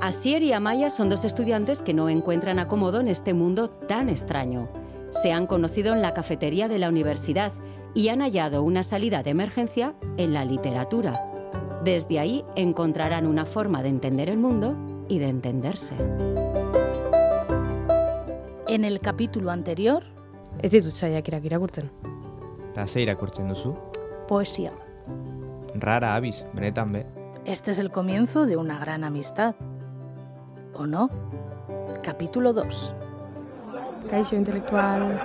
Asier y Amaya son dos estudiantes que no encuentran acomodo en este mundo tan extraño. Se han conocido en la cafetería de la universidad y han hallado una salida de emergencia en la literatura. Desde ahí encontrarán una forma de entender el mundo y de entenderse. En el capítulo anterior, Ez ditut saiakerak irakurtzen. Eta ze irakurtzen duzu? poesía. Rara abiz, benetan be. Este es el comienzo de una gran amistad. ¿O no? Capítulo 2. Kaixo intelektual...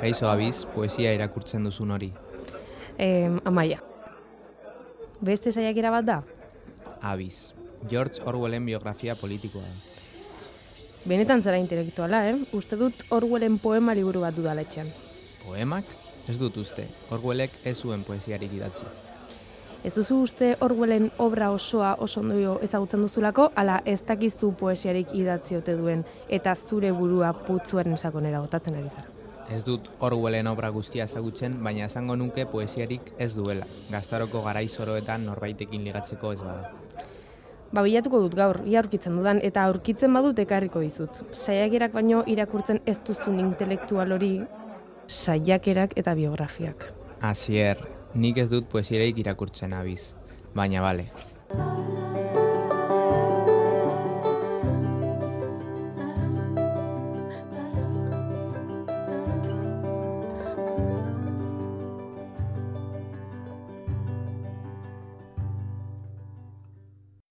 Kaixo abiz, poesia irakurtzen duzun hori. Eh, amaia. Beste saiakera bat da? Abiz. George Orwellen biografia politikoa. Benetan zara intelektuala, eh? Uste dut Orwellen poema liburu bat dudala etxean. Poemak? Ez dut uste. Orwellek ez zuen poesiarik idatzi. Ez duzu uste Orwellen obra osoa oso ondo ezagutzen duzulako, ala ez dakiztu poesiarik idatzi ote duen eta zure burua putzuaren sakonera botatzen ari zara. Ez dut Orwellen obra guztia ezagutzen, baina esango nuke poesiarik ez duela. Gaztaroko garai zoroetan norbaitekin ligatzeko ez bada. Ba, bilatuko dut gaur, ia aurkitzen dudan, eta aurkitzen badut ekarriko dizut. Saiakerak baino irakurtzen ez duzun intelektual hori, saiakerak eta biografiak. Asier, nik ez dut poesiarik irakurtzen abiz. Baina bale.